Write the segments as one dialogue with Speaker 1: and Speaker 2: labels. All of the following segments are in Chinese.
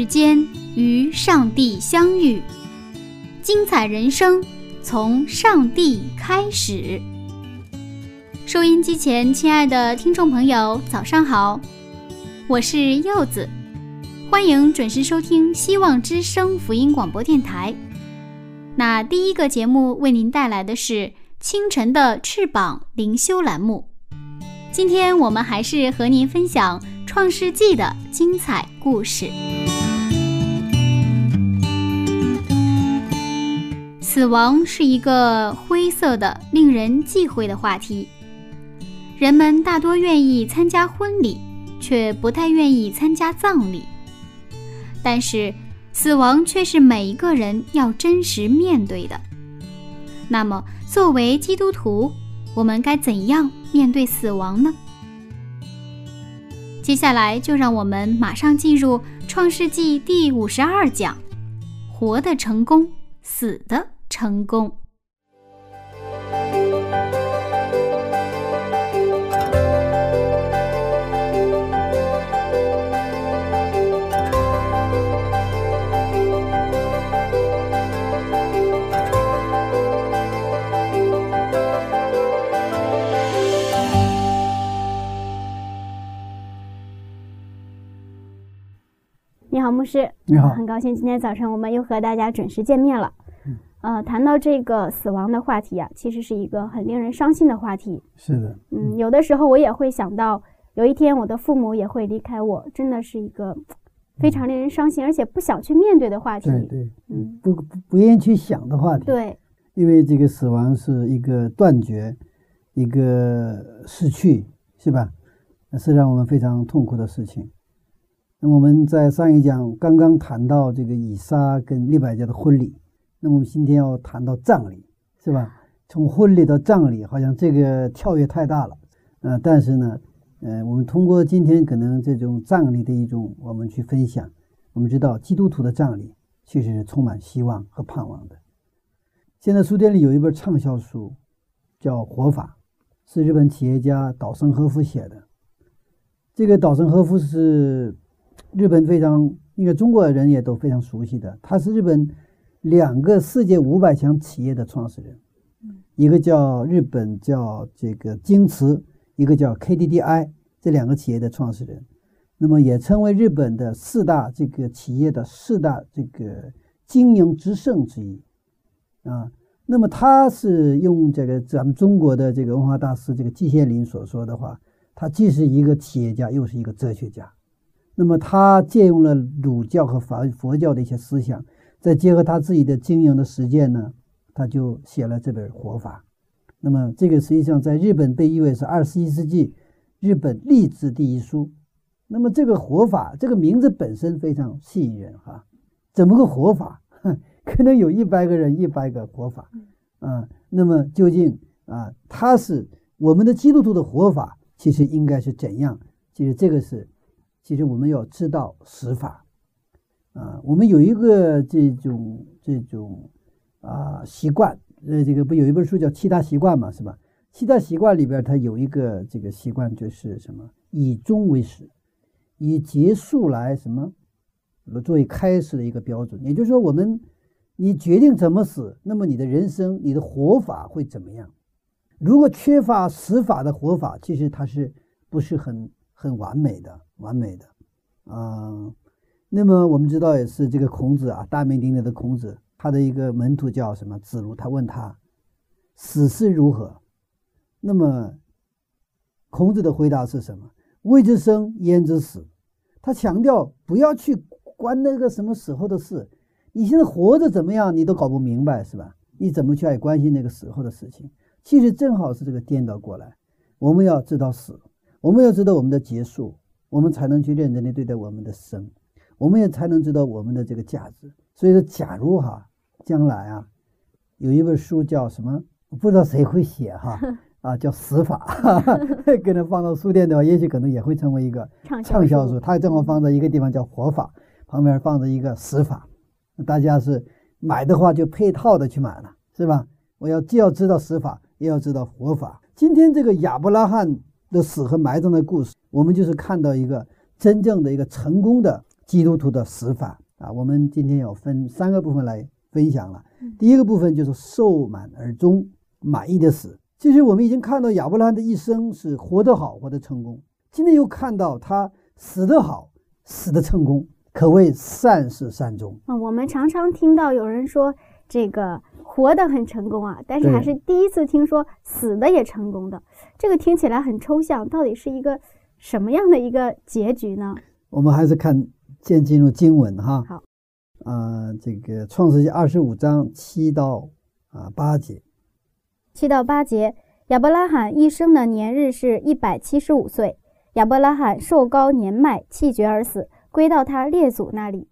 Speaker 1: 时间与上帝相遇，精彩人生从上帝开始。收音机前，亲爱的听众朋友，早上好，我是柚子，欢迎准时收听希望之声福音广播电台。那第一个节目为您带来的是清晨的翅膀灵修栏目。今天我们还是和您分享创世纪的精彩故事。死亡是一个灰色的、令人忌讳的话题。人们大多愿意参加婚礼，却不太愿意参加葬礼。但是，死亡却是每一个人要真实面对的。那么，作为基督徒，我们该怎样面对死亡呢？接下来，就让我们马上进入《创世纪》第五十二讲：活的成功，死的成功。
Speaker 2: 你好，牧师。
Speaker 3: 你好，
Speaker 2: 很高兴今天早晨我们又和大家准时见面了。呃，谈到这个死亡的话题啊，其实是一个很令人伤心的话题。
Speaker 3: 是的，
Speaker 2: 嗯，有的时候我也会想到，有一天我的父母也会离开我，真的是一个非常令人伤心，而且不想去面对的话题。
Speaker 3: 对对，嗯，不不不愿意去想的话题。
Speaker 2: 对，
Speaker 3: 因为这个死亡是一个断绝，一个逝去，是吧？那是让我们非常痛苦的事情。那我们在上一讲刚刚谈到这个以撒跟利百加的婚礼。那我们今天要谈到葬礼，是吧？从婚礼到葬礼，好像这个跳跃太大了，呃，但是呢，呃，我们通过今天可能这种葬礼的一种我们去分享，我们知道基督徒的葬礼其实是充满希望和盼望的。现在书店里有一本畅销书，叫《活法》，是日本企业家岛森和夫写的。这个岛森和夫是日本非常，应该中国人也都非常熟悉的，他是日本。两个世界五百强企业的创始人，一个叫日本叫这个京瓷，一个叫 KDDI，这两个企业的创始人，那么也称为日本的四大这个企业的四大这个经营之圣之一啊。那么他是用这个咱们中国的这个文化大师这个季羡林所说的话，他既是一个企业家，又是一个哲学家。那么他借用了儒教和佛佛教的一些思想。再结合他自己的经营的实践呢，他就写了这本《活法》。那么，这个实际上在日本被誉为是二十一世纪日本励志第一书。那么，这个“活法”这个名字本身非常吸引人哈。怎么个活法？可能有一百个人，一百个活法啊。那么，究竟啊，他是我们的基督徒的活法，其实应该是怎样？其实这个是，其实我们要知道实法。啊，我们有一个这种这种啊习惯，呃，这个不有一本书叫《七大习惯》嘛，是吧？七大习惯里边，它有一个这个习惯就是什么？以终为始，以结束来什么？作为开始的一个标准。也就是说，我们你决定怎么死，那么你的人生、你的活法会怎么样？如果缺乏死法的活法，其实它是不是很很完美的？完美的，啊。那么我们知道也是这个孔子啊，大名鼎鼎的孔子，他的一个门徒叫什么子路，他问他死是如何？那么孔子的回答是什么？未之生，焉知死？他强调不要去管那个什么时候的事，你现在活着怎么样，你都搞不明白，是吧？你怎么去爱关心那个死后的事情？其实正好是这个颠倒过来。我们要知道死，我们要知道我们的结束，我们才能去认真的对待我们的生，我们也才能知道我们的这个价值。所以说，假如哈，将来啊，有一本书叫什么？不知道谁会写哈 啊，叫《死法》，可能放到书店的话，也许可能也会成为一个畅销书。它正好放在一个地方叫《活法》，旁边放着一个《死法》，大家是买的话就配套的去买了，是吧？我要既要知道死法，也要知道活法。今天这个亚伯拉罕的死和埋葬的故事，我们就是看到一个真正的一个成功的基督徒的死法啊。我们今天要分三个部分来分享了。第一个部分就是寿满而终，满意的死。其实我们已经看到亚伯拉罕的一生是活得好，活得成功。今天又看到他死得好，死得成功，可谓善始善终
Speaker 2: 啊。我们常常听到有人说这个。活得很成功啊，但是还是第一次听说死的也成功的，这个听起来很抽象，到底是一个什么样的一个结局呢？
Speaker 3: 我们还是看先进入经文哈。
Speaker 2: 好，
Speaker 3: 啊，这个创世纪二十五章七到啊八节，
Speaker 2: 七到八节，亚伯拉罕一生的年日是一百七十五岁，亚伯拉罕寿高年迈，气绝而死，归到他列祖那里。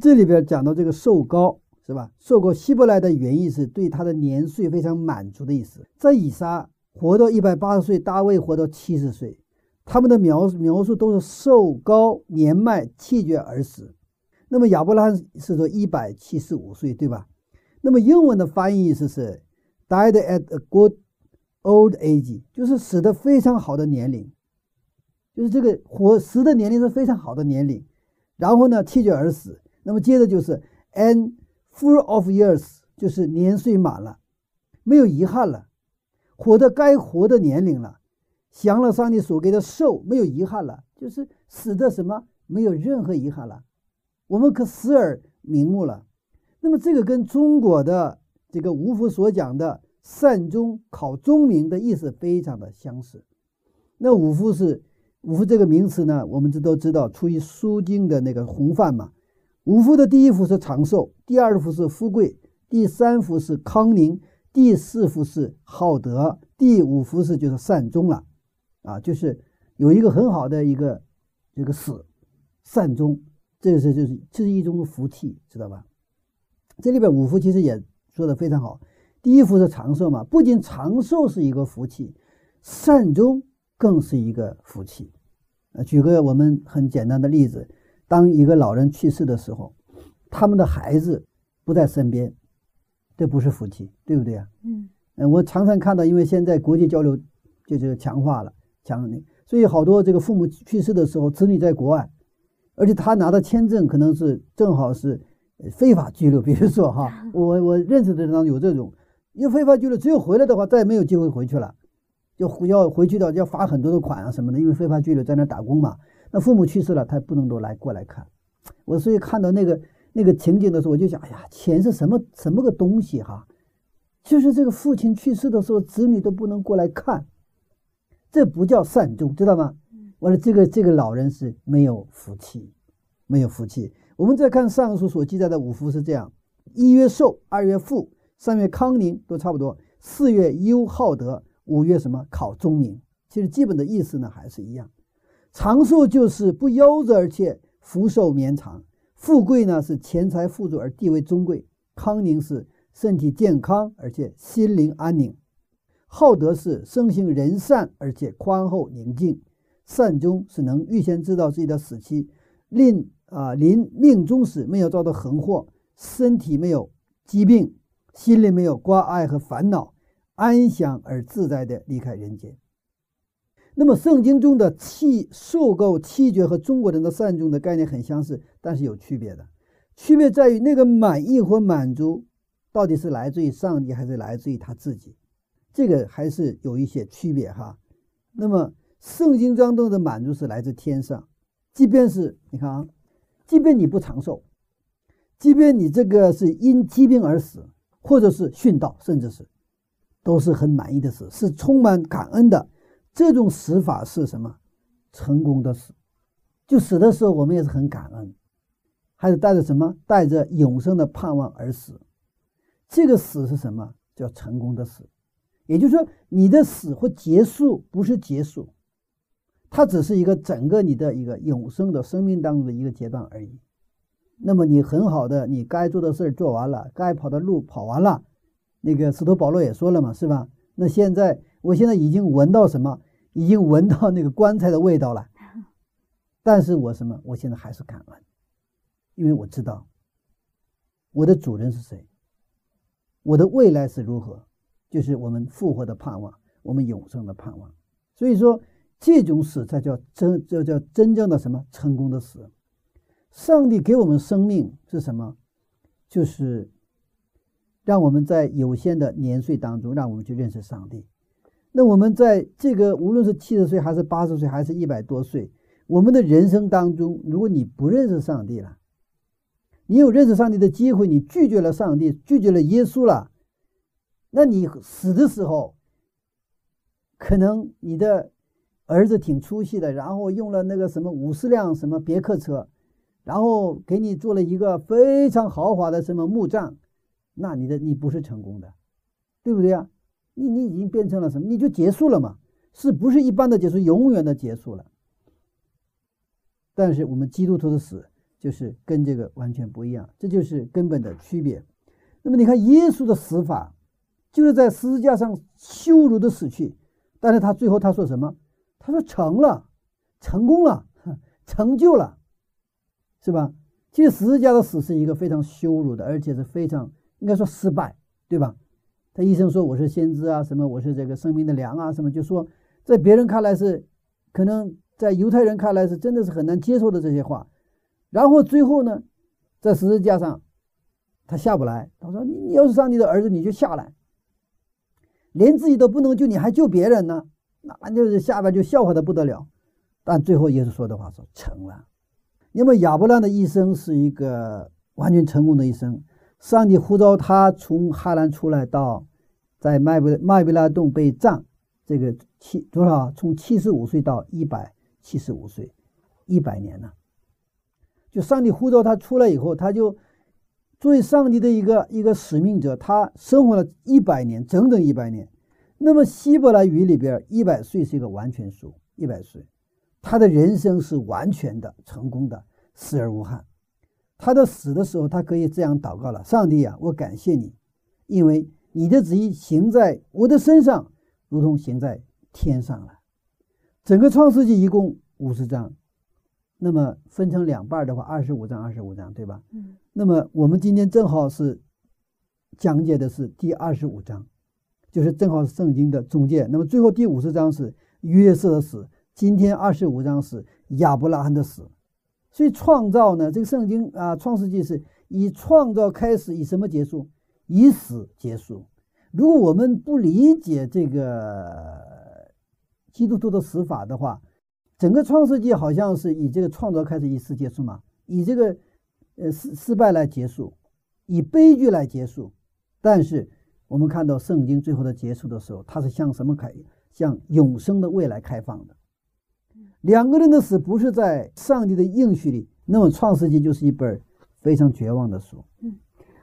Speaker 3: 这里边讲到这个寿高。是吧？受高希伯来的原意是对他的年岁非常满足的意思。在以撒活到一百八十岁，大卫活到七十岁，他们的描描述都是寿高年迈气绝而死。那么亚伯拉罕是说一百七十五岁，对吧？那么英文的翻译意思是 died at a good old age，就是死的非常好的年龄，就是这个活死的年龄是非常好的年龄。然后呢，气绝而死。那么接着就是 an。Full of years 就是年岁满了，没有遗憾了，活的该活的年龄了，享了上帝所给的寿，没有遗憾了，就是死的什么没有任何遗憾了，我们可死而瞑目了。那么这个跟中国的这个吴福所讲的善终考钟鸣的意思非常的相似。那五福是五福这个名词呢，我们这都知道出于《书经》的那个洪范嘛。五福的第一福是长寿，第二福是富贵，第三福是康宁，第四福是好德，第五福是就是善终了，啊，就是有一个很好的一个这个死善终，这个是就是这是一种福气，知道吧？这里边五福其实也说的非常好，第一福是长寿嘛，不仅长寿是一个福气，善终更是一个福气。呃，举个我们很简单的例子。当一个老人去世的时候，他们的孩子不在身边，这不是福气，对不对啊？嗯，我常常看到，因为现在国际交流就是强化了，强所以好多这个父母去世的时候，子女在国外，而且他拿的签证可能是正好是非法拘留。比如说哈，我我认识的人当中有这种，因为非法拘留，只有回来的话，再也没有机会回去了，就要回去的要罚很多的款啊什么的，因为非法拘留在那打工嘛。那父母去世了，他不能都来过来看。我所以看到那个那个情景的时候，我就想，哎呀，钱是什么什么个东西哈？就是这个父亲去世的时候，子女都不能过来看，这不叫善终，知道吗？完了这个这个老人是没有福气，没有福气。我们再看上述所记载的五福是这样：一月寿，二月富，三月康宁，都差不多；四月优好德，五月什么考中名。其实基本的意思呢还是一样。长寿就是不夭折，而且福寿绵长；富贵呢是钱财富足而地位尊贵；康宁是身体健康而且心灵安宁；好德是生性仁善而且宽厚宁静；善终是能预先知道自己的死期，临啊临命终时没有遭到横祸，身体没有疾病，心里没有挂碍和烦恼，安详而自在地离开人间。那么圣经中的气受够气绝和中国人的善终的概念很相似，但是有区别的。区别在于那个满意或满足到底是来自于上帝还是来自于他自己，这个还是有一些区别哈。那么圣经当中的满足是来自天上，即便是你看啊，即便你不长寿，即便你这个是因疾病而死，或者是殉道，甚至是都是很满意的死，是充满感恩的。这种死法是什么？成功的死，就死的时候我们也是很感恩，还是带着什么？带着永生的盼望而死。这个死是什么？叫成功的死。也就是说，你的死或结束不是结束，它只是一个整个你的一个永生的生命当中的一个阶段而已。那么你很好的，你该做的事儿做完了，该跑的路跑完了。那个司徒保罗也说了嘛，是吧？那现在，我现在已经闻到什么？已经闻到那个棺材的味道了。但是我什么？我现在还是感恩，因为我知道我的主人是谁，我的未来是如何。就是我们复活的盼望，我们永生的盼望。所以说，这种死才叫真，这叫真正的什么成功的死。上帝给我们生命是什么？就是让我们在有限的年岁当中，让我们去认识上帝。那我们在这个无论是七十岁，还是八十岁，还是一百多岁，我们的人生当中，如果你不认识上帝了，你有认识上帝的机会，你拒绝了上帝，拒绝了耶稣了。那你死的时候，可能你的儿子挺出息的，然后用了那个什么五十辆什么别克车，然后给你做了一个非常豪华的什么墓葬，那你的你不是成功的，对不对啊？你你已经变成了什么？你就结束了嘛？是不是一般的结束，永远的结束了？但是我们基督徒的死就是跟这个完全不一样，这就是根本的区别。那么你看耶稣的死法。就是在十字架上羞辱的死去，但是他最后他说什么？他说成了，成功了，成就了，是吧？其实十字架的死是一个非常羞辱的，而且是非常应该说失败，对吧？他医生说我是先知啊，什么我是这个生命的粮啊，什么就说在别人看来是，可能在犹太人看来是真的是很难接受的这些话，然后最后呢，在十字架上他下不来，他说你你要是上帝的儿子，你就下来。连自己都不能救，你还救别人呢？那就是下边就笑话的不得了。但最后耶稣说的话说成了。那么亚伯拉的一生是一个完全成功的一生。上帝呼召他从哈兰出来，到在麦贝麦贝拉洞被葬，这个七多少？从七十五岁到一百七十五岁，一百年呢？就上帝呼召他出来以后，他就。作为上帝的一个一个使命者，他生活了一百年，整整一百年。那么希伯来语里边，一百岁是一个完全数，一百岁，他的人生是完全的成功的，死而无憾。他的死的时候，他可以这样祷告了：上帝啊，我感谢你，因为你的旨意行在我的身上，如同行在天上了。整个创世纪一共五十章，那么分成两半的话，二十五章，二十五章，对吧？嗯。那么我们今天正好是讲解的是第二十五章，就是正好是圣经的中间。那么最后第五十章是约瑟的死，今天二十五章是亚伯拉罕的死。所以创造呢，这个圣经啊，创世纪是以创造开始，以什么结束？以死结束。如果我们不理解这个基督徒的死法的话，整个创世纪好像是以这个创造开始，以死结束嘛？以这个。呃，失失败来结束，以悲剧来结束，但是我们看到圣经最后的结束的时候，它是向什么开？向永生的未来开放的。两个人的死不是在上帝的应许里，那么创世纪就是一本非常绝望的书。
Speaker 2: 嗯，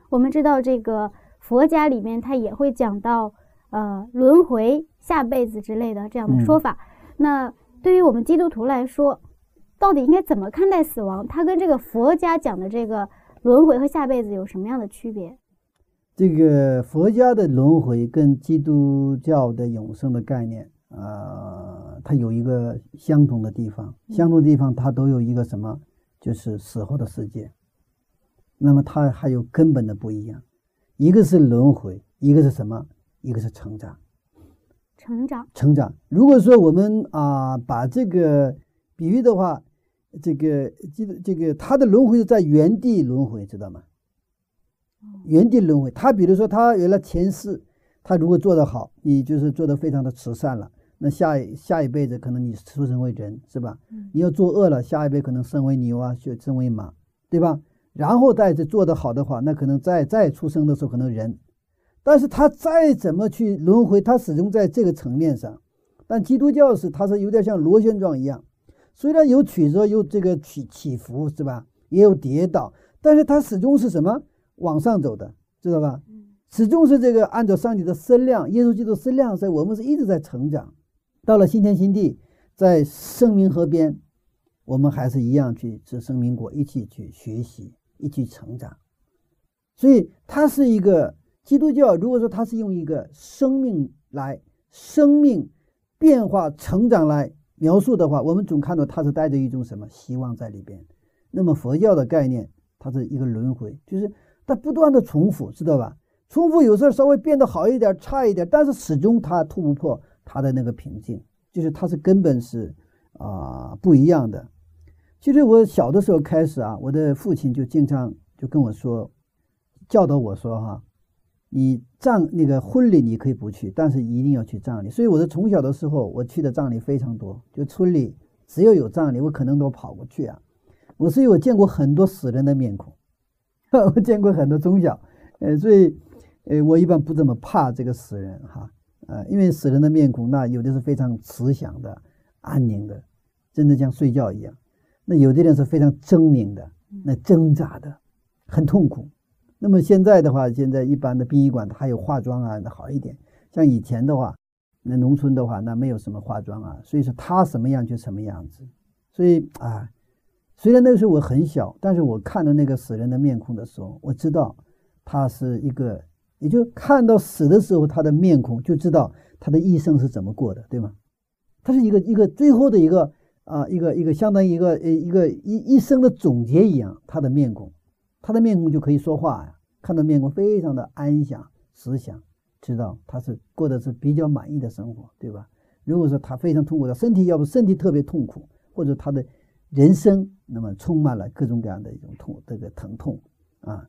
Speaker 2: 我们知道这个佛家里面他也会讲到呃轮回、下辈子之类的这样的说法。那对于我们基督徒来说，到底应该怎么看待死亡？它跟这个佛家讲的这个轮回和下辈子有什么样的区别？
Speaker 3: 这个佛家的轮回跟基督教的永生的概念，呃，它有一个相同的地方。相同的地方，它都有一个什么？就是死后的世界。那么它还有根本的不一样，一个是轮回，一个是什么？一个是成长。
Speaker 2: 成长。
Speaker 3: 成长。如果说我们啊，把这个。比喻的话，这个这个这个，他的轮回是在原地轮回，知道吗？原地轮回。他比如说，他原来前世，他如果做得好，你就是做得非常的慈善了，那下一下一辈子可能你出生为人，是吧？你要做恶了，下一辈可能生为牛啊，就生为马，对吧？然后再做得好的话，那可能再再出生的时候可能人，但是他再怎么去轮回，他始终在这个层面上。但基督教是，它是有点像螺旋状一样。虽然有曲折，有这个起起伏，是吧？也有跌倒，但是它始终是什么？往上走的，知道吧？始终是这个按照上帝的身量，耶稣基督身量在我们是一直在成长。到了新天新地，在圣明河边，我们还是一样去吃圣明果，一起去学习，一起成长。所以，它是一个基督教。如果说它是用一个生命来生命变化、成长来描述的话，我们总看到它是带着一种什么希望在里边。那么佛教的概念，它是一个轮回，就是它不断的重复，知道吧？重复有时候稍微变得好一点、差一点，但是始终它突不破它的那个瓶颈，就是它是根本是啊不一样的。其实我小的时候开始啊，我的父亲就经常就跟我说。教导我说：“哈，你葬那个婚礼你可以不去，但是一定要去葬礼。所以我的从小的时候，我去的葬礼非常多。就村里只要有葬礼，我可能都跑过去啊。我所以我见过很多死人的面孔，我见过很多从小，呃，所以，呃，我一般不怎么怕这个死人哈，呃，因为死人的面孔，那有的是非常慈祥的、安宁的，真的像睡觉一样；那有的人是非常狰狞的，那挣扎的，很痛苦。”那么现在的话，现在一般的殡仪馆它有化妆啊，好一点。像以前的话，那农村的话，那没有什么化妆啊，所以说他什么样就什么样子。所以啊，虽然那个时候我很小，但是我看到那个死人的面孔的时候，我知道他是一个，也就看到死的时候他的面孔，就知道他的一生是怎么过的，对吗？他是一个一个最后的一个啊，一个一个相当于一个呃一个一一生的总结一样，他的面孔，他的面孔就可以说话呀。看到面孔非常的安详、慈祥，知道他是过的是比较满意的生活，对吧？如果说他非常痛苦的身体，要不身体特别痛苦，或者他的人生那么充满了各种各样的一种痛，这个疼痛啊，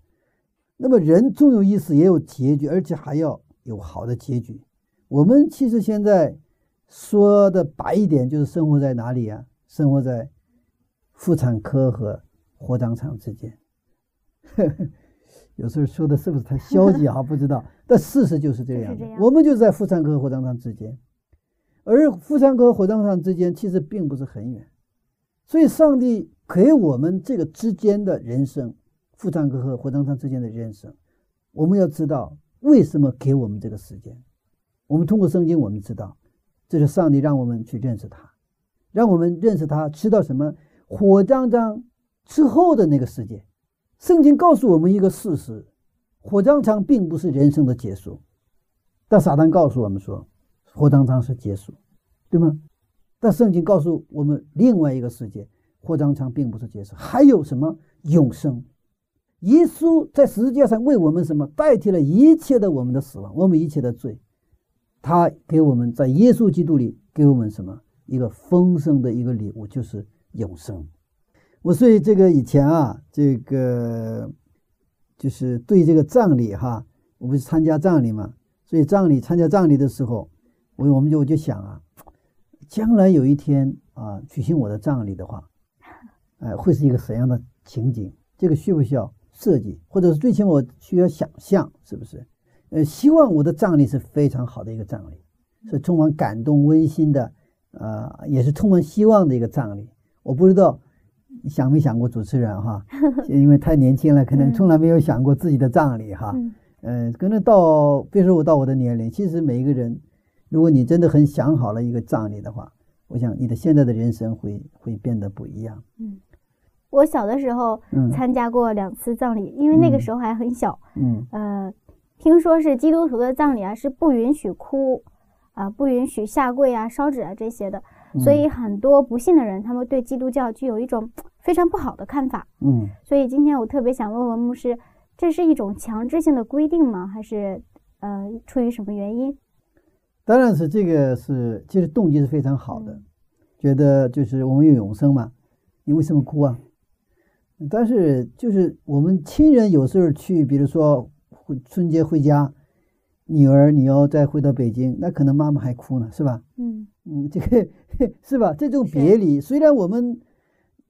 Speaker 3: 那么人终有一死，也有结局，而且还要有好的结局。我们其实现在说的白一点，就是生活在哪里啊？生活在妇产科和火葬场之间。有时候说的是不是太消极啊？不知道，但事实就是这样。我们就在妇产科和火葬场之间，而妇产科和火葬场之间其实并不是很远，所以上帝给我们这个之间的人生，妇产科和火葬场之间的人生，我们要知道为什么给我们这个时间。我们通过圣经，我们知道，这是上帝让我们去认识他，让我们认识他，知道什么火葬场之后的那个世界。圣经告诉我们一个事实：火葬场并不是人生的结束。但撒旦告诉我们说，火葬场是结束，对吗？但圣经告诉我们另外一个世界：火葬场并不是结束，还有什么永生？耶稣在十字架上为我们什么代替了一切的我们的死亡，我们一切的罪。他给我们在耶稣基督里给我们什么一个丰盛的一个礼物，就是永生。我所以这个以前啊，这个就是对这个葬礼哈，我不是参加葬礼嘛，所以葬礼参加葬礼的时候，我我们就我就想啊，将来有一天啊举行我的葬礼的话，哎，会是一个怎样的情景？这个需不需要设计，或者是最起码我需要想象，是不是？呃，希望我的葬礼是非常好的一个葬礼，是充满感动、温馨的，呃，也是充满希望的一个葬礼。我不知道。想没想过主持人哈？因为太年轻了，可能从来没有想过自己的葬礼哈。嗯，可能到别说我到我的年龄，其实每一个人，如果你真的很想好了一个葬礼的话，我想你的现在的人生会会变得不一样。
Speaker 2: 嗯，我小的时候参加过两次葬礼，因为那个时候还很小。嗯，呃，听说是基督徒的葬礼啊，是不允许哭啊，不允许下跪啊、烧纸啊这些的。所以很多不信的人，他们对基督教具有一种非常不好的看法。嗯，所以今天我特别想问问牧师，这是一种强制性的规定吗？还是呃出于什么原因？
Speaker 3: 当然是这个是，其实动机是非常好的，觉得就是我们有永生嘛，你为什么哭啊？但是就是我们亲人有时候去，比如说春节回家。女儿，你要再回到北京，那可能妈妈还哭呢，是吧？嗯嗯，这个 是吧？这种别离，虽然我们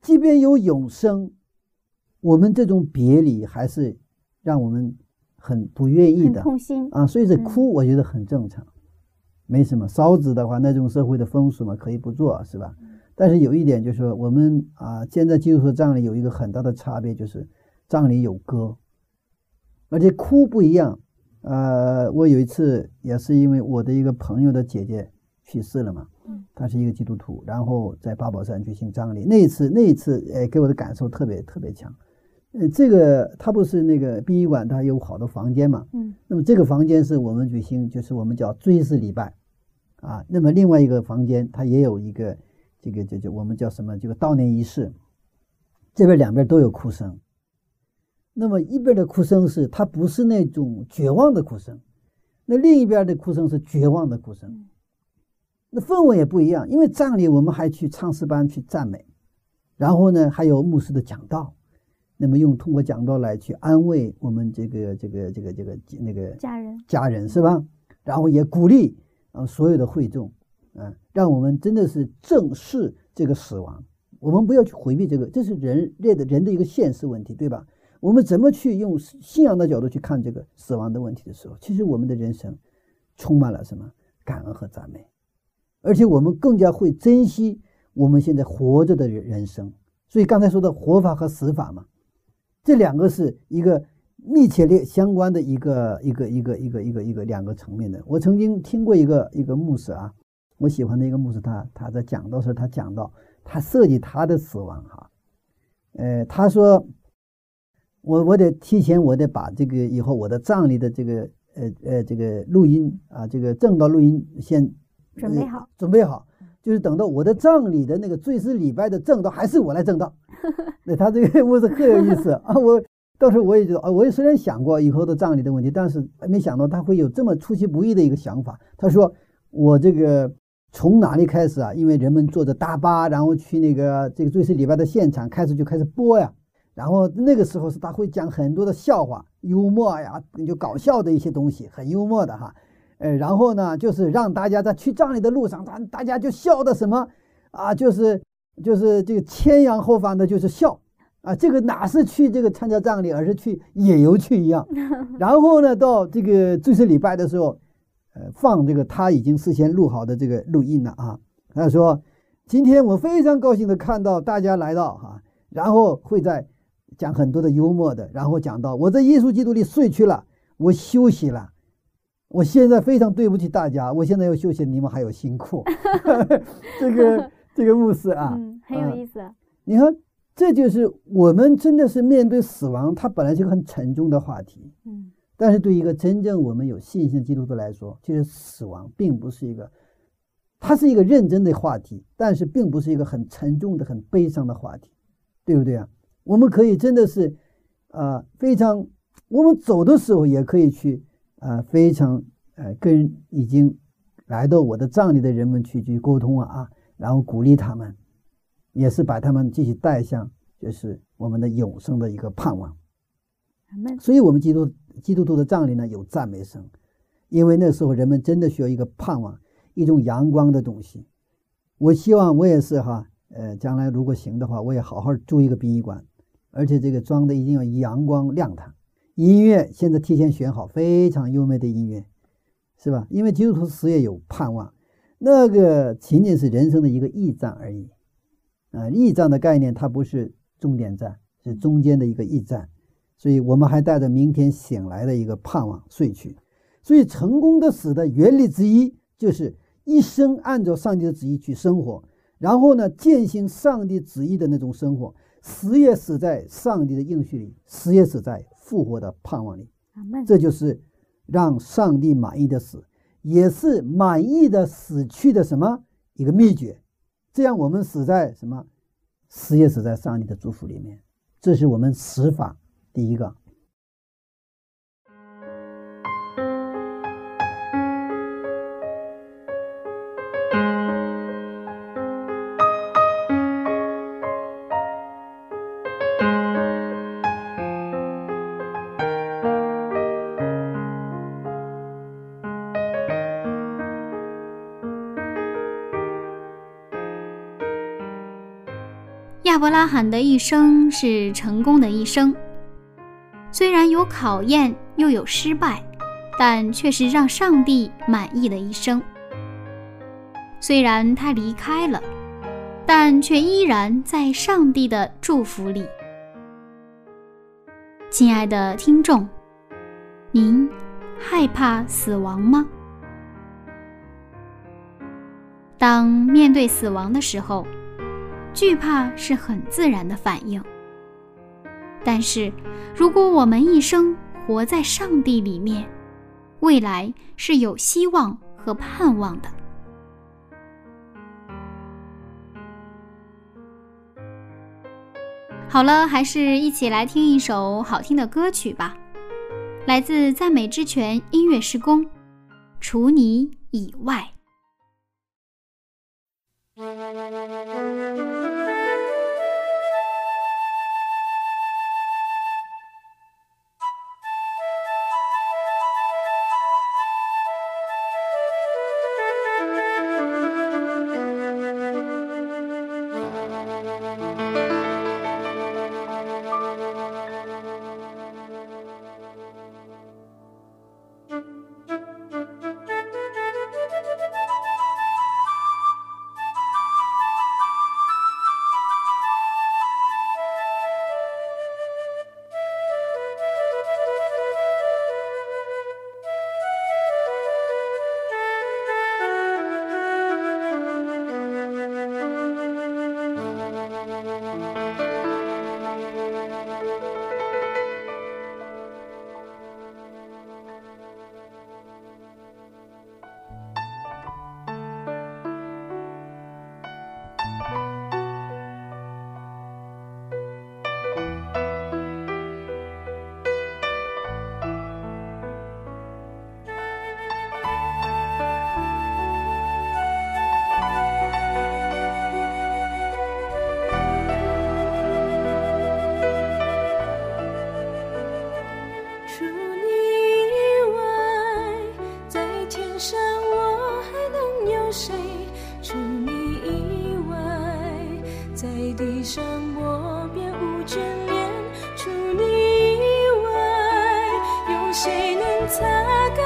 Speaker 3: 即便有永生，我们这种别离还是让我们很不愿意的，
Speaker 2: 痛心
Speaker 3: 啊。所以这哭，我觉得很正常，没什么。烧纸的话，那种社会的风俗嘛，可以不做，是吧？但是有一点就是说，我们啊，现在基督徒葬礼有一个很大的差别，就是葬礼有歌，而且哭不一样。呃，我有一次也是因为我的一个朋友的姐姐去世了嘛，
Speaker 2: 嗯，
Speaker 3: 她是一个基督徒，然后在八宝山举行葬礼。那一次，那一次，哎，给我的感受特别特别强。呃，这个他不是那个殡仪馆，他有好多房间嘛，
Speaker 2: 嗯。
Speaker 3: 那么这个房间是我们举行，就是我们叫追思礼拜，啊，那么另外一个房间它也有一个这个就就我们叫什么这个悼念仪式，这边两边都有哭声。那么一边的哭声是它不是那种绝望的哭声，那另一边的哭声是绝望的哭声，那氛围也不一样。因为葬礼我们还去唱诗班去赞美，然后呢还有牧师的讲道，那么用通过讲道来去安慰我们这个这个这个这个那个
Speaker 2: 家人，
Speaker 3: 家人是吧？然后也鼓励啊所有的会众，啊，让我们真的是正视这个死亡，我们不要去回避这个，这是人类的人的一个现实问题，对吧？我们怎么去用信仰的角度去看这个死亡的问题的时候，其实我们的人生充满了什么感恩和赞美，而且我们更加会珍惜我们现在活着的人人生。所以刚才说的活法和死法嘛，这两个是一个密切列相关的一个一个一个一个一个一个两个层面的。我曾经听过一个一个牧师啊，我喜欢的一个牧师，他他在讲到时候，他讲到他设计他的死亡哈，呃，他说。我我得提前，我得把这个以后我的葬礼的这个呃呃这个录音啊，这个正道录音先
Speaker 2: 准备好，
Speaker 3: 准备好，就是等到我的葬礼的那个追思礼拜的正道，还是我来正道。那他这个牧师很有意思啊，我到时候我也觉得啊，我也虽然想过以后的葬礼的问题，但是没想到他会有这么出其不意的一个想法。他说我这个从哪里开始啊？因为人们坐着大巴，然后去那个这个追思礼拜的现场，开始就开始播呀。然后那个时候是他会讲很多的笑话、幽默呀，就搞笑的一些东西，很幽默的哈。呃，然后呢，就是让大家在去葬礼的路上，大大家就笑的什么啊，就是就是这个前仰后翻的，就是笑啊。这个哪是去这个参加葬礼，而是去野游去一样。然后呢，到这个追思礼拜的时候，呃，放这个他已经事先录好的这个录音了啊。他说：“今天我非常高兴的看到大家来到哈，然后会在。”讲很多的幽默的，然后讲到我在耶稣基督里睡去了，我休息了，我现在非常对不起大家，我现在要休息，你们还有辛苦。这个这个牧师啊，
Speaker 2: 嗯，很有意思。
Speaker 3: 你看，这就是我们真的是面对死亡，它本来是个很沉重的话题。
Speaker 2: 嗯，
Speaker 3: 但是对一个真正我们有信心的基督徒来说，其实死亡并不是一个，它是一个认真的话题，但是并不是一个很沉重的、很悲伤的话题，对不对啊？我们可以真的是，呃，非常，我们走的时候也可以去，呃，非常，呃，跟已经来到我的葬礼的人们去去沟通啊啊，然后鼓励他们，也是把他们继续带向，就是我们的永生的一个盼望。所以，我们基督基督徒的葬礼呢有赞美声，因为那时候人们真的需要一个盼望，一种阳光的东西。我希望我也是哈，呃，将来如果行的话，我也好好租一个殡仪馆。而且这个装的一定要阳光亮堂，音乐现在提前选好，非常优美的音乐，是吧？因为基督徒死也有盼望，那个仅仅是人生的一个驿站而已，啊，驿站的概念它不是终点站，是中间的一个驿站，所以我们还带着明天醒来的一个盼望睡去。所以成功的死的原理之一就是一生按照上帝的旨意去生活，然后呢，践行上帝旨意的那种生活。死也死在上帝的应许里，死也死在复活的盼望里。这就是让上帝满意的死，也是满意的死去的什么一个秘诀。这样我们死在什么？死也死在上帝的祝福里面。这是我们死法第一个。
Speaker 1: 拉罕的一生是成功的一生，虽然有考验又有失败，但却是让上帝满意的一生。虽然他离开了，但却依然在上帝的祝福里。亲爱的听众，您害怕死亡吗？当面对死亡的时候，惧怕是很自然的反应。但是，如果我们一生活在上帝里面，未来是有希望和盼望的。好了，还是一起来听一首好听的歌曲吧，来自赞美之泉音乐施工，《除你以外》。
Speaker 4: 谁能擦干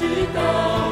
Speaker 4: 知道。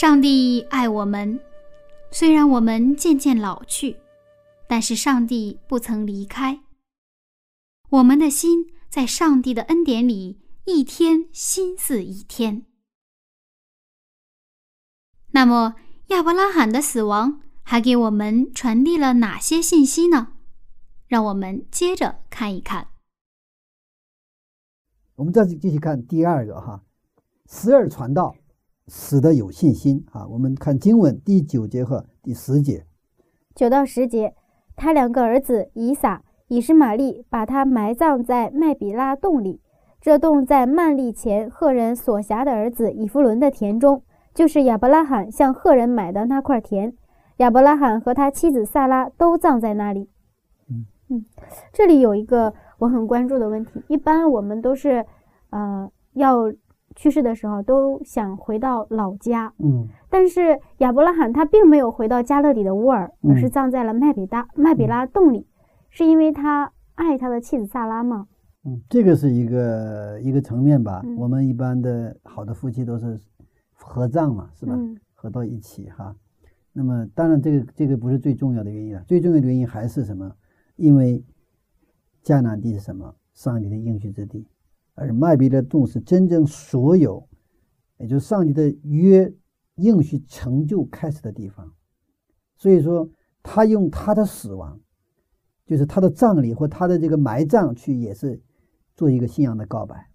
Speaker 1: 上帝爱我们，虽然我们渐渐老去，但是上帝不曾离开。我们的心在上帝的恩典里，一天心似一天。那么，亚伯拉罕的死亡还给我们传递了哪些信息呢？让我们接着看一看。
Speaker 3: 我们再继续看第二个哈，死而传道，死的有信心啊。我们看经文第九节和第十节，
Speaker 2: 九到十节，他两个儿子以撒、以实玛利把他埋葬在麦比拉洞里，这洞在曼利前赫人所辖的儿子以弗伦的田中，就是亚伯拉罕向赫人买的那块田。亚伯拉罕和他妻子萨拉都葬在那里。
Speaker 3: 嗯
Speaker 2: 嗯，这里有一个。我很关注的问题，一般我们都是，呃，要去世的时候都想回到老家，
Speaker 3: 嗯，
Speaker 2: 但是亚伯拉罕他并没有回到加勒底的乌尔，而是葬在了麦比达麦比拉洞里，是因为他爱他的妻子萨拉吗？
Speaker 3: 嗯，这个是一个一个层面吧。我们一般的好的夫妻都是合葬嘛，是吧？合到一起哈。那么当然，这个这个不是最重要的原因了，最重要的原因还是什么？因为。迦南地是什么？上帝的应许之地，而麦比勒洞是真正所有，也就是上帝的约应许成就开始的地方。所以说，他用他的死亡，就是他的葬礼或他的这个埋葬去，也是做一个信仰的告白。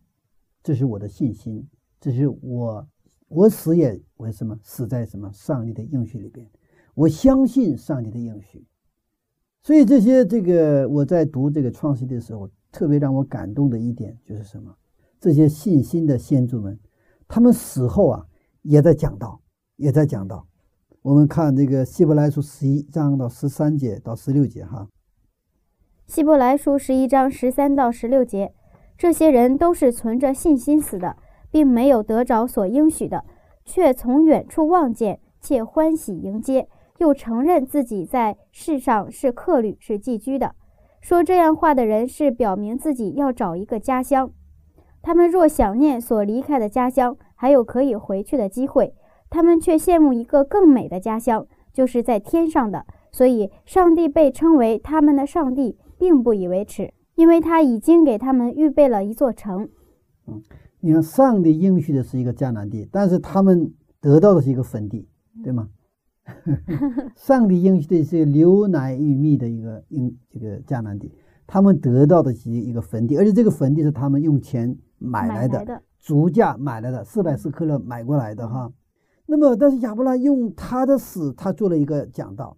Speaker 3: 这是我的信心，这是我我死也为什么死在什么上帝的应许里边？我相信上帝的应许。所以这些这个我在读这个创世的时候，特别让我感动的一点就是什么？这些信心的先祖们，他们死后啊，也在讲道，也在讲道。我们看这个希伯来书十一章到十三节到十六节哈。
Speaker 2: 希伯来书十一章十三到十六节，这些人都是存着信心死的，并没有得着所应许的，却从远处望见，且欢喜迎接。又承认自己在世上是客旅，是寄居的。说这样话的人是表明自己要找一个家乡。他们若想念所离开的家乡，还有可以回去的机会，他们却羡慕一个更美的家乡，就是在天上的。所以，上帝被称为他们的上帝，并不以为耻，因为他已经给他们预备了一座城。
Speaker 3: 嗯，你看，上帝应许的是一个迦南地，但是他们得到的是一个坟地，对吗？上帝应许的是牛奶与蜜的一个应这个迦南地，他们得到的是一个坟地，而且这个坟地是他们用钱买来的，足价买来的，四百四克勒买过来的哈。那么，但是亚伯拉用他的死，他做了一个讲道。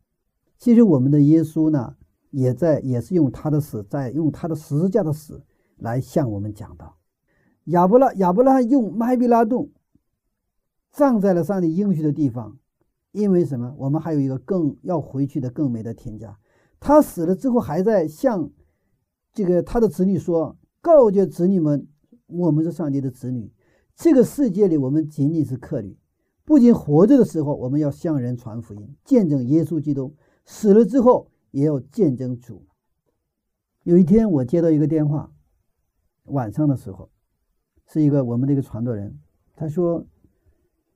Speaker 3: 其实我们的耶稣呢，也在也是用他的死，在用他的十字架的死来向我们讲道。亚伯拉亚伯拉用麦比拉洞葬在了上帝应许的地方。因为什么？我们还有一个更要回去的更美的天家。他死了之后，还在向这个他的子女说：“告诫子女们，我们是上帝的子女。这个世界里，我们仅仅是客旅。不仅活着的时候，我们要向人传福音，见证耶稣基督；死了之后，也要见证主。”有一天，我接到一个电话，晚上的时候，是一个我们的一个传道人，他说：“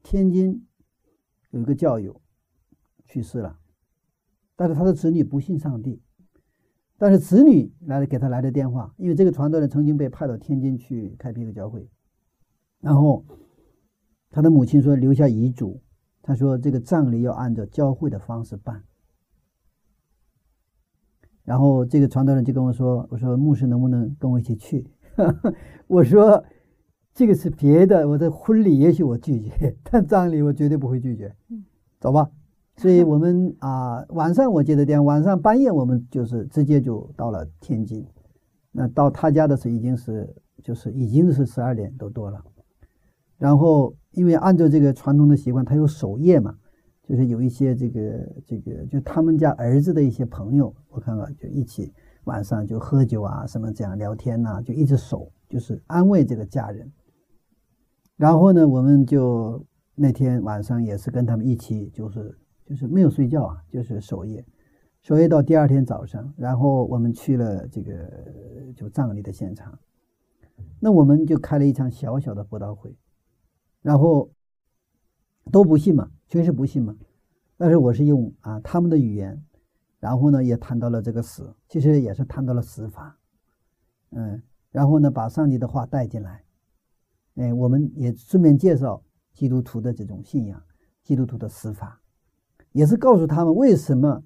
Speaker 3: 天津。”有一个教友去世了，但是他的子女不信上帝，但是子女来了给他来的电话，因为这个传道人曾经被派到天津去开辟一个教会，然后他的母亲说留下遗嘱，他说这个葬礼要按照教会的方式办，然后这个传道人就跟我说，我说牧师能不能跟我一起去？我说。这个是别的，我的婚礼也许我拒绝，但葬礼我绝对不会拒绝。
Speaker 2: 嗯，
Speaker 3: 走吧。所以我们啊，晚上我接的电话，晚上半夜我们就是直接就到了天津。那到他家的时候已经是就是已经是十二点都多了。然后因为按照这个传统的习惯，他有守夜嘛，就是有一些这个这个就他们家儿子的一些朋友，我看看就一起晚上就喝酒啊什么这样聊天呐，就一直守，就是安慰这个家人。然后呢，我们就那天晚上也是跟他们一起，就是就是没有睡觉啊，就是守夜，守夜到第二天早上。然后我们去了这个就葬礼的现场，那我们就开了一场小小的布道会，然后都不信嘛，全是不信嘛。但是我是用啊他们的语言，然后呢也谈到了这个死，其实也是谈到了死法，嗯，然后呢把上帝的话带进来，哎，我们也顺便介绍基督徒的这种信仰，基督徒的死法，也是告诉他们为什么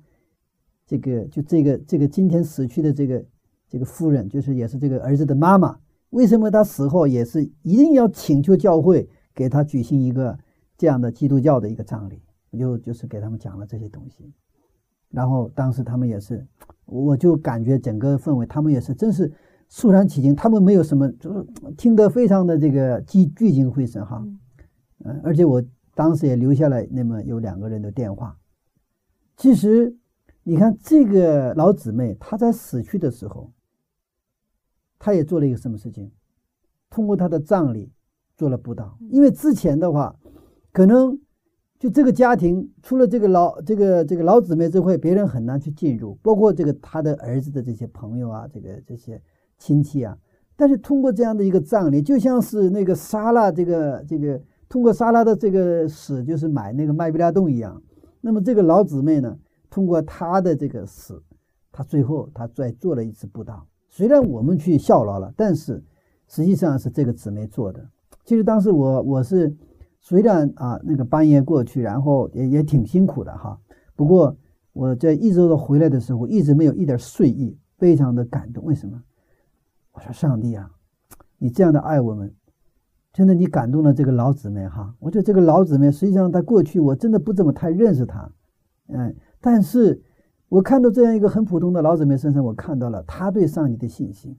Speaker 3: 这个就这个这个今天死去的这个这个夫人，就是也是这个儿子的妈妈，为什么他死后也是一定要请求教会给他举行一个这样的基督教的一个葬礼。我就就是给他们讲了这些东西，然后当时他们也是，我就感觉整个氛围，他们也是真是肃然起敬，他们没有什么，就是听得非常的这个聚聚精会神哈，嗯，而且我当时也留下了那么有两个人的电话。其实你看这个老姊妹，她在死去的时候，她也做了一个什么事情？通过她的葬礼做了布道，因为之前的话，可能。就这个家庭，除了这个老这个这个老姊妹之外，别人很难去进入，包括这个他的儿子的这些朋友啊，这个这些亲戚啊。但是通过这样的一个葬礼，就像是那个莎拉这个这个通过莎拉的这个死，就是买那个麦比拉洞一样。那么这个老姊妹呢，通过她的这个死，她最后她再做了一次布道。虽然我们去效劳了，但是实际上是这个姊妹做的。其实当时我我是。虽然啊，那个半夜过去，然后也也挺辛苦的哈。不过我在一周的回来的时候，一直没有一点睡意，非常的感动。为什么？我说上帝啊，你这样的爱我们，真的你感动了这个老姊妹哈。我觉得这个老姊妹实际上在过去我真的不怎么太认识她，嗯，但是我看到这样一个很普通的老姊妹身上，我看到了她对上帝的信心。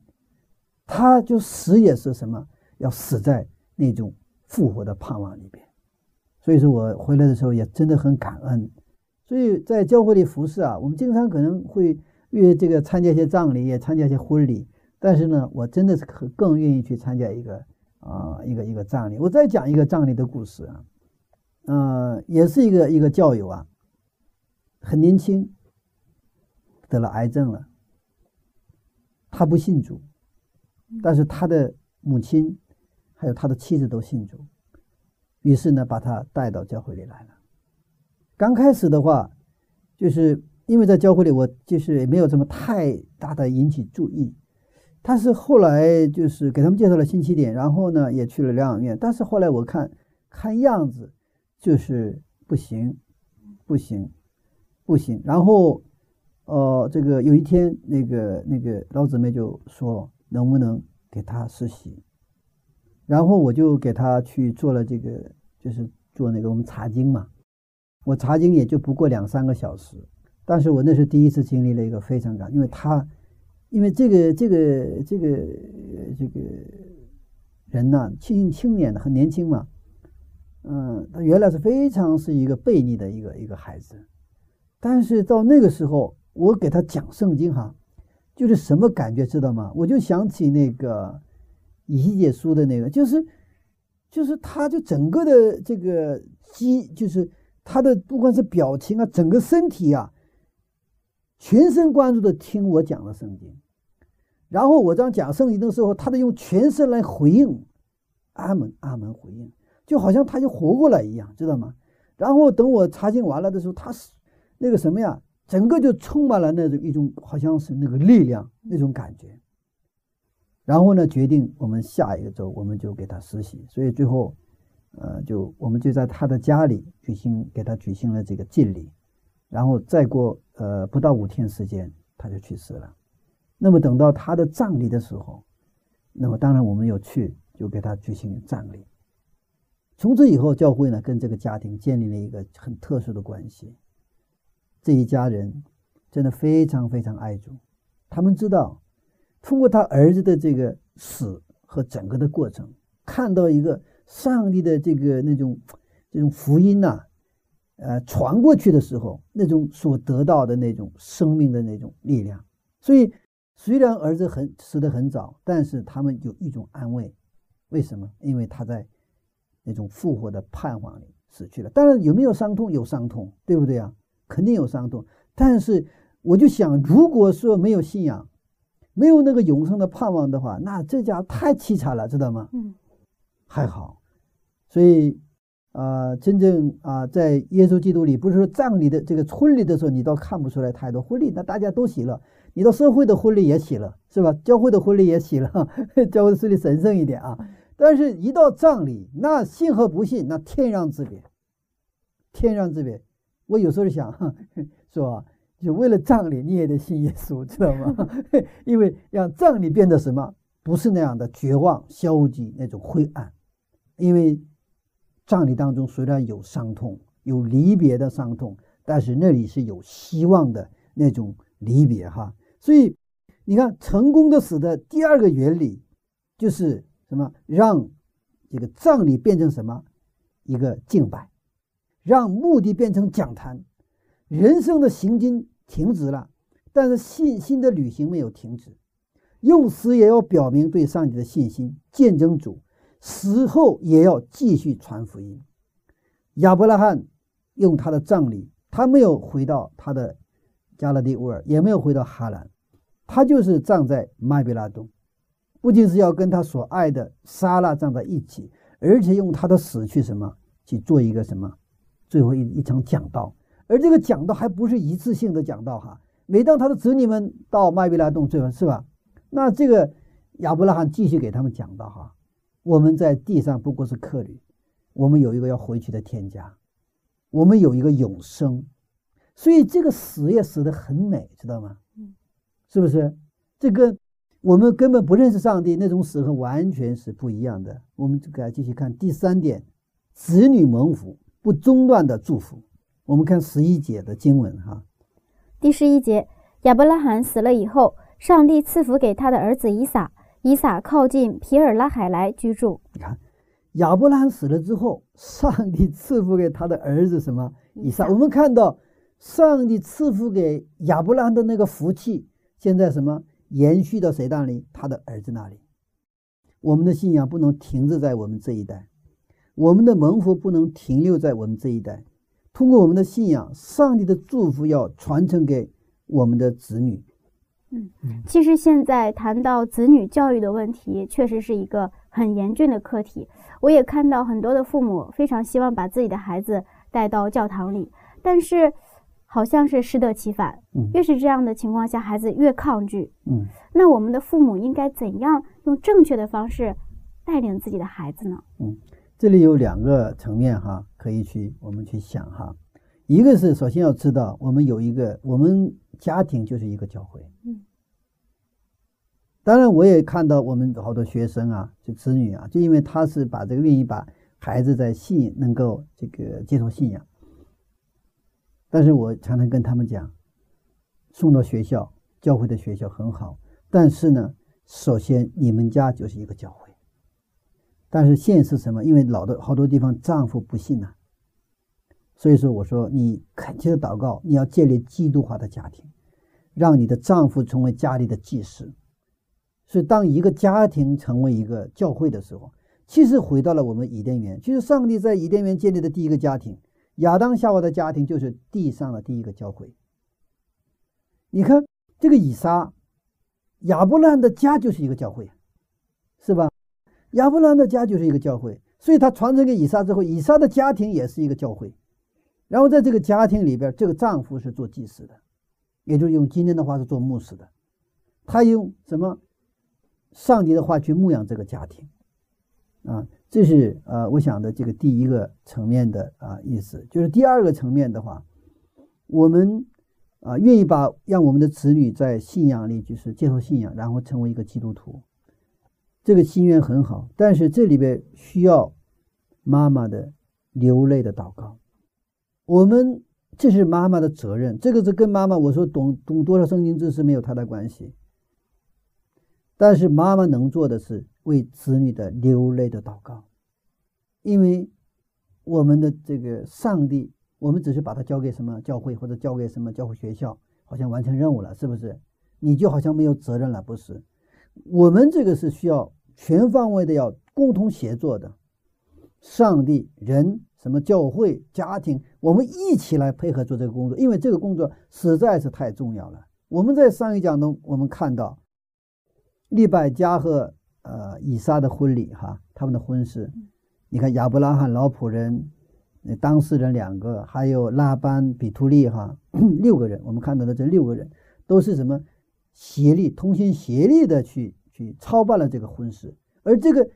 Speaker 3: 她就死也是什么？要死在那种。复活的盼望里边，所以说我回来的时候也真的很感恩。所以在教会里服侍啊，我们经常可能会约这个参加一些葬礼，也参加一些婚礼。但是呢，我真的是可更愿意去参加一个啊一个一个葬礼。我再讲一个葬礼的故事啊，嗯，也是一个一个教友啊，很年轻，得了癌症了。他不信主，但是他的母亲。还有他的妻子都信主，于是呢，把他带到教会里来了。刚开始的话，就是因为在教会里，我就是也没有什么太大的引起注意。但是后来就是给他们介绍了新起点，然后呢，也去了疗养院。但是后来我看看样子就是不行，不行，不行。然后，呃，这个有一天，那个那个老姊妹就说，能不能给他实习？然后我就给他去做了这个，就是做那个我们查经嘛。我查经也就不过两三个小时，但是我那是第一次经历了一个非常感，因为他，因为这个这个这个这个人呢，青青年的很年轻嘛，嗯，他原来是非常是一个悖逆的一个一个孩子，但是到那个时候，我给他讲圣经哈，就是什么感觉知道吗？我就想起那个。以西结书的那个，就是，就是他，就整个的这个肌，就是他的不管是表情啊，整个身体啊，全神贯注的听我讲的圣经，然后我这样讲圣经的时候，他得用全身来回应，阿门阿门回应，就好像他就活过来一样，知道吗？然后等我查经完了的时候，他是那个什么呀，整个就充满了那种一种好像是那个力量那种感觉。然后呢，决定我们下一个周我们就给他实习，所以最后，呃，就我们就在他的家里举行给他举行了这个敬礼，然后再过呃不到五天时间他就去世了。那么等到他的葬礼的时候，那么当然我们有去就给他举行葬礼。从此以后，教会呢跟这个家庭建立了一个很特殊的关系。这一家人真的非常非常爱主，他们知道。通过他儿子的这个死和整个的过程，看到一个上帝的这个那种这种福音呐，呃，传过去的时候，那种所得到的那种生命的那种力量。所以，虽然儿子很死得很早，但是他们有一种安慰。为什么？因为他在那种复活的盼望里死去了。当然，有没有伤痛？有伤痛，对不对啊？肯定有伤痛。但是，我就想，如果说没有信仰，没有那个永生的盼望的话，那这家太凄惨了，知道吗？
Speaker 2: 嗯，
Speaker 3: 还好，所以啊，真正啊，在耶稣基督里，不是说葬礼的这个婚礼的时候，你倒看不出来太多婚礼，那大家都喜乐。你到社会的婚礼也喜乐，是吧？教会的婚礼也喜乐，教会的婚礼神圣一点啊。但是，一到葬礼，那信和不信，那天壤之别，天壤之别。我有时候想 说，就为了葬礼，你也得信耶稣，知道吗？因为让葬礼变得什么，不是那样的绝望、消极那种灰暗，因为。葬礼当中虽然有伤痛，有离别的伤痛，但是那里是有希望的那种离别哈。所以你看，成功的死的第二个原理就是什么？让这个葬礼变成什么？一个敬拜，让墓地变成讲坛。人生的行进停止了，但是信心的旅行没有停止。用死也要表明对上帝的信心，见证主。死后也要继续传福音。亚伯拉罕用他的葬礼，他没有回到他的加勒底乌尔，也没有回到哈兰，他就是葬在麦比拉洞。不仅是要跟他所爱的莎拉葬在一起，而且用他的死去什么去做一个什么最后一一场讲道。而这个讲道还不是一次性的讲道哈，每当他的子女们到麦比拉洞最后是吧？那这个亚伯拉罕继续给他们讲道哈。我们在地上不过是客旅，我们有一个要回去的天家，我们有一个永生，所以这个死也死得很美，知道吗？嗯，是不是？这跟我们根本不认识上帝那种死和完全是不一样的。我们给继续看第三点，子女蒙福不中断的祝福。我们看十一节的经文哈，
Speaker 2: 第十一节，亚伯拉罕死了以后，上帝赐福给他的儿子以撒。以撒靠近皮尔拉海来居住。
Speaker 3: 你看，亚伯拉罕死了之后，上帝赐福给他的儿子什么？以撒。我们看到上帝赐福给亚伯拉罕的那个福气，现在什么延续到谁那里？他的儿子那里。我们的信仰不能停滞在我们这一代，我们的蒙福不能停留在我们这一代。通过我们的信仰，上帝的祝福要传承给我们的子女。
Speaker 2: 嗯，其实现在谈到子女教育的问题，确实是一个很严峻的课题。我也看到很多的父母非常希望把自己的孩子带到教堂里，但是好像是适得其反。嗯，越是这样的情况下，孩子越抗拒。嗯，那我们的父母应该怎样用正确的方式带领自己的孩子呢？
Speaker 3: 嗯，这里有两个层面哈，可以去我们去想哈。一个是首先要知道，我们有一个我们。家庭就是一个教会，嗯，当然我也看到我们好多学生啊，就子女啊，就因为他是把这个愿意把孩子在信能够这个接受信仰，但是我常常跟他们讲，送到学校教会的学校很好，但是呢，首先你们家就是一个教会，但是现实什么？因为老的好多地方丈夫不信呐。所以说，我说你恳切的祷告，你要建立基督化的家庭，让你的丈夫成为家里的祭司。所以，当一个家庭成为一个教会的时候，其实回到了我们伊甸园。其实，上帝在伊甸园建立的第一个家庭，亚当夏娃的家庭就是地上的第一个教会。你看这个以撒，亚伯兰的家就是一个教会，是吧？亚伯兰的家就是一个教会，所以他传承给以撒之后，以撒的家庭也是一个教会。然后在这个家庭里边，这个丈夫是做祭司的，也就是用今天的话是做牧师的。他用什么上帝的话去牧养这个家庭啊？这是呃，我想的这个第一个层面的啊意思。就是第二个层面的话，我们啊愿意把让我们的子女在信仰里就是接受信仰，然后成为一个基督徒，这个心愿很好。但是这里边需要妈妈的流泪的祷告。我们这是妈妈的责任，这个是跟妈妈我说懂懂多少圣经知识没有太大关系。但是妈妈能做的是为子女的流泪的祷告，因为我们的这个上帝，我们只是把它交给什么教会或者交给什么教会学校，好像完成任务了，是不是？你就好像没有责任了，不是？我们这个是需要全方位的要共同协作的，上帝人。什么教会、家庭，我们一起来配合做这个工作，因为这个工作实在是太重要了。我们在上一讲中，我们看到利百加和呃以撒的婚礼，哈，他们的婚事，你看亚伯拉罕老仆人那当事人两个，还有拉班、比图利哈，六个人，我们看到的这六个人都是什么协力、同心协力的去去操办了这个婚事，而这个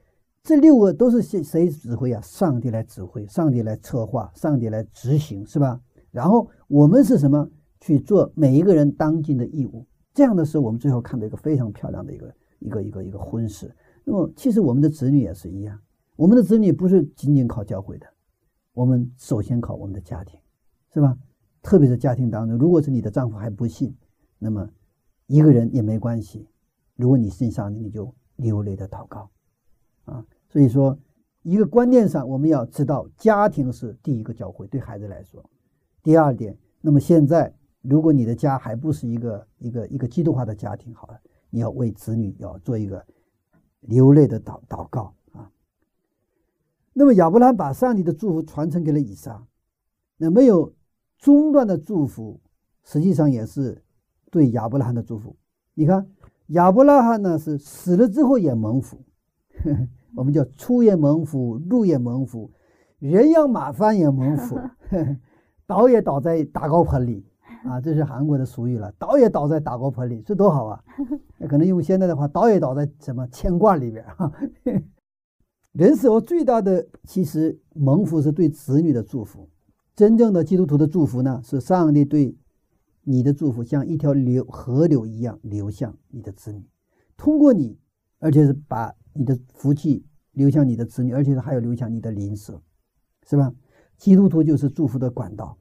Speaker 3: 这六个都是谁谁指挥啊？上帝来指挥，上帝来策划，上帝来执行，是吧？然后我们是什么？去做每一个人当尽的义务。这样的时候，我们最后看到一个非常漂亮的一个一个一个一个婚事。那么，其实我们的子女也是一样，我们的子女不是仅仅靠教会的。我们首先靠我们的家庭，是吧？特别是家庭当中，如果是你的丈夫还不信，那么一个人也没关系。如果你信上帝，你就流泪的祷告啊。所以说，一个观念上，我们要知道家庭是第一个教会，对孩子来说。第二点，那么现在，如果你的家还不是一个一个一个基督化的家庭，好了，你要为子女要做一个流泪的祷祷告啊。那么亚伯拉罕把上帝的祝福传承给了以撒，那没有中断的祝福，实际上也是对亚伯拉罕的祝福。你看亚伯拉罕呢是死了之后也蒙福，我们叫出也蒙福，入也蒙福，人仰马翻也蒙福，倒也倒在大高盆里啊，这是韩国的俗语了，倒也倒在打锅盆里，这多好啊！可能用现在的话，倒也倒在什么牵挂里边哈。人死后最大的其实蒙福是对子女的祝福，真正的基督徒的祝福呢，是上帝对你的祝福像一条流河流一样流向你的子女，通过你，而且是把你的福气流向你的子女，而且是还有流向你的邻舍，是吧？基督徒就是祝福的管道。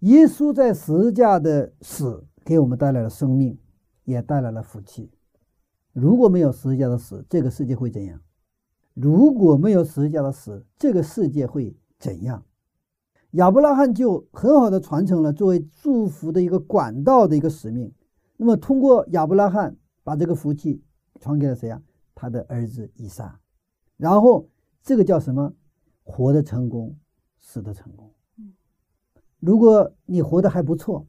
Speaker 3: 耶稣在十字架的死给我们带来了生命，也带来了福气。如果没有十字架的死，这个世界会怎样？如果没有十字架的死，这个世界会怎样？亚伯拉罕就很好的传承了作为祝福的一个管道的一个使命。那么，通过亚伯拉罕把这个福气传给了谁啊？他的儿子以撒。然后，这个叫什么？活的成功，死的成功。如果你活得还不错，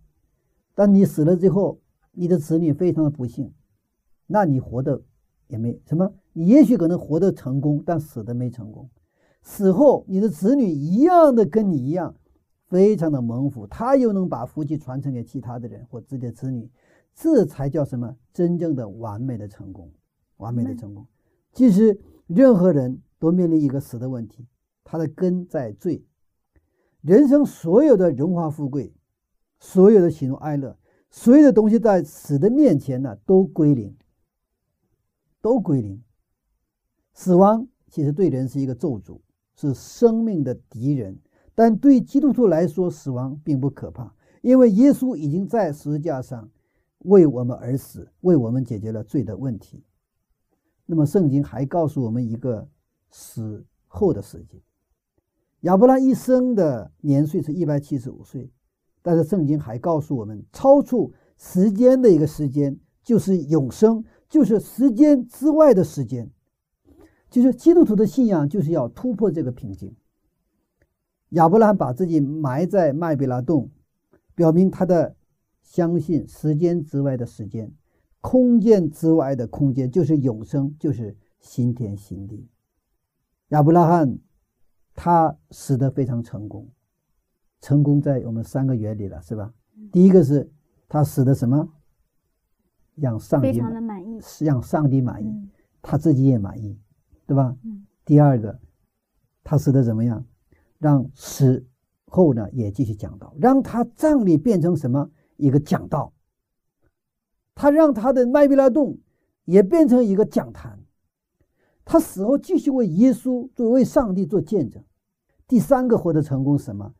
Speaker 3: 但你死了之后，你的子女非常的不幸，那你活的也没什么。你也许可能活得成功，但死的没成功。死后，你的子女一样的跟你一样，非常的蒙福，他又能把福气传承给其他的人或自己的子女，这才叫什么真正的完美的成功，完美的成功。其实任何人都面临一个死的问题，他的根在罪。人生所有的荣华富贵，所有的喜怒哀乐，所有的东西在死的面前呢，都归零，都归零。死亡其实对人是一个咒诅，是生命的敌人。但对基督徒来说，死亡并不可怕，因为耶稣已经在十字架上为我们而死，为我们解决了罪的问题。那么，圣经还告诉我们一个死后的世界。亚伯拉一生的年岁是一百七十五岁，但是圣经还告诉我们，超出时间的一个时间就是永生，就是时间之外的时间。就是基督徒的信仰就是要突破这个瓶颈。亚伯拉罕把自己埋在麦比拉洞，表明他的相信时间之外的时间，空间之外的空间就是永生，就是新天新地。亚伯拉罕他死的非常成功，成功在我们三个原理了，是吧？第一个是他死的什么？让上帝
Speaker 2: 满意，
Speaker 3: 是让上帝满意，他自己也满意。对吧？第二个，他死的怎么样？让死后呢也继续讲道，让他葬礼变成什么一个讲道？他让他的麦比拉洞也变成一个讲坛。他死后继续为耶稣作为上帝做见证。第三个获得成功是什么？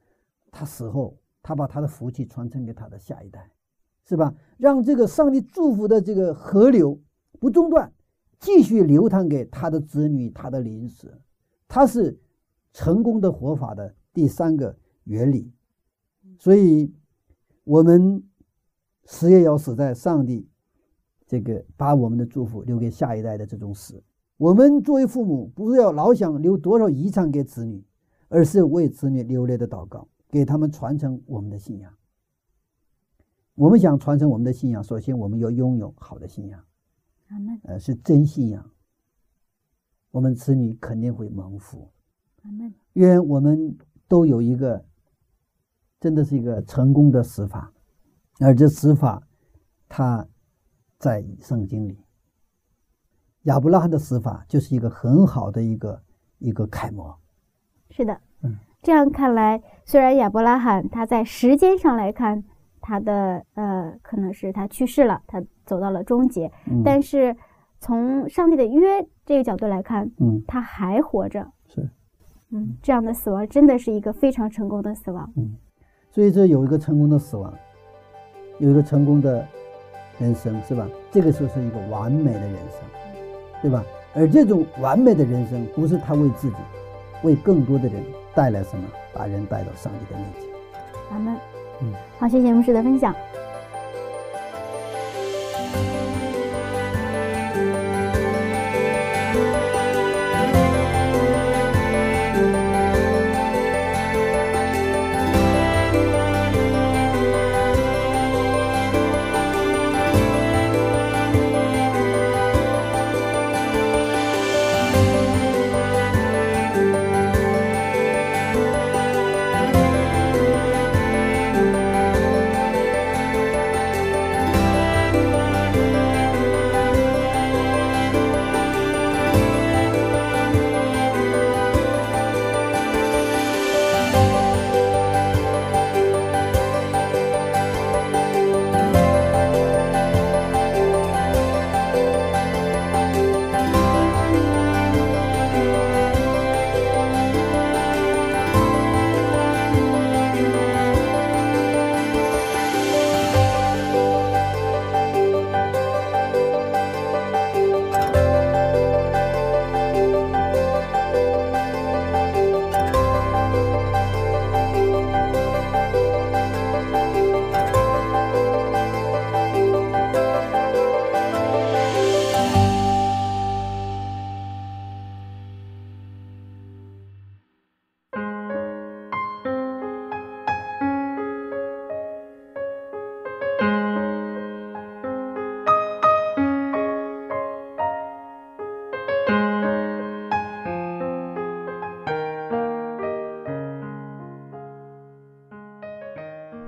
Speaker 3: 他死后他把他的福气传承给他的下一代，是吧？让这个上帝祝福的这个河流不中断。继续流淌给他的子女、他的邻舍，他是成功的活法的第三个原理。所以，我们死也要死在上帝这个把我们的祝福留给下一代的这种死。我们作为父母，不是要老想留多少遗产给子女，而是为子女流泪的祷告，给他们传承我们的信仰。我们想传承我们的信仰，首先我们要拥有好的信仰。呃，是真信仰，我们子女肯定会蒙福。愿我们都有一个，真的是一个成功的死法，而这死法，它在圣经里，亚伯拉罕的死法就是一个很好的一个一个楷模。
Speaker 2: 是的，
Speaker 3: 嗯，
Speaker 2: 这样看来，虽然亚伯拉罕他在时间上来看，他的呃可能是他去世了，他走到了终结，
Speaker 3: 嗯，
Speaker 2: 但是从上帝的约这个角度来看，
Speaker 3: 嗯
Speaker 2: 他还活着。
Speaker 3: 是，
Speaker 2: 嗯，这样的死亡真的是一个非常成功的死亡。
Speaker 3: 嗯，所以这有一个成功的死亡，有一个成功的人生，是吧？这个就是一个完美的人生，对吧？而这种完美的人生，不是他为自己，为更多的人带来什么，把人带到上帝的面前。
Speaker 2: 阿门。
Speaker 3: 嗯，
Speaker 2: 好，谢谢牧师的分享。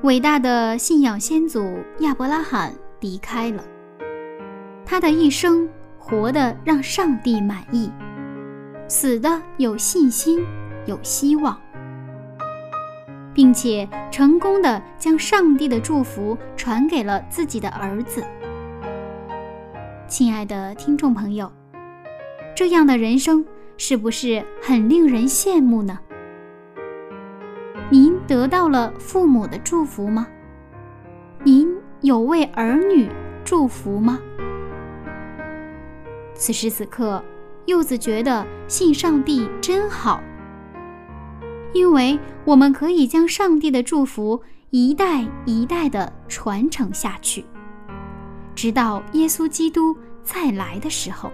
Speaker 1: 伟大的信仰先祖亚伯拉罕离开了，他的一生活得让上帝满意，死的有信心、有希望，并且成功的将上帝的祝福传给了自己的儿子。亲爱的听众朋友，这样的人生是不是很令人羡慕呢？得到了父母的祝福吗？您有为儿女祝福吗？此时此刻，柚子觉得信上帝真好，因为我们可以将上帝的祝福一代一代的传承下去，直到耶稣基督再来的时候。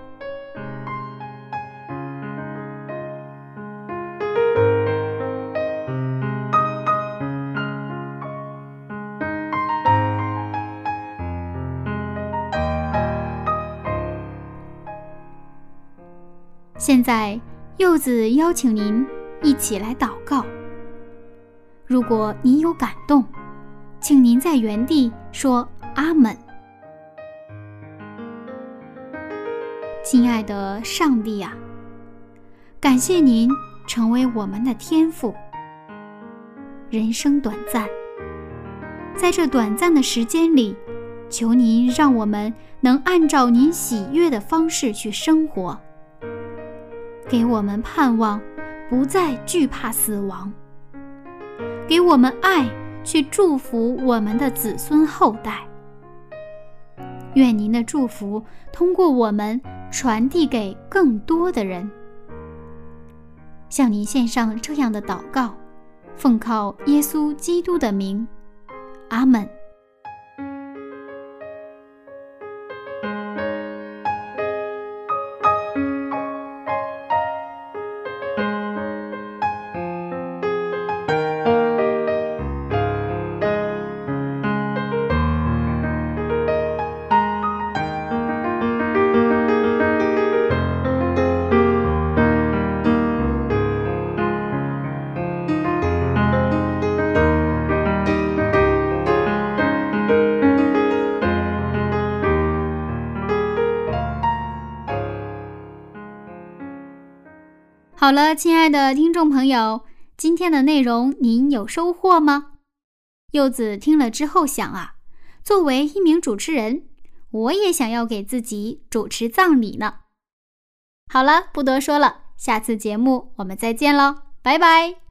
Speaker 1: 现在，柚子邀请您一起来祷告。如果您有感动，请您在原地说“阿门”。亲爱的上帝呀，感谢您成为我们的天父。人生短暂，在这短暂的时间里，求您让我们能按照您喜悦的方式去生活。给我们盼望，不再惧怕死亡；给我们爱，去祝福我们的子孙后代。愿您的祝福通过我们传递给更多的人。向您献上这样的祷告，奉靠耶稣基督的名，阿门。
Speaker 4: 好了，亲爱的听众朋友，今天的内容您有收获吗？柚子听了之后想啊，作为一名主持人，我也想要给自己主持葬礼呢。好了，不多说了，下次节目我们再见喽，拜拜。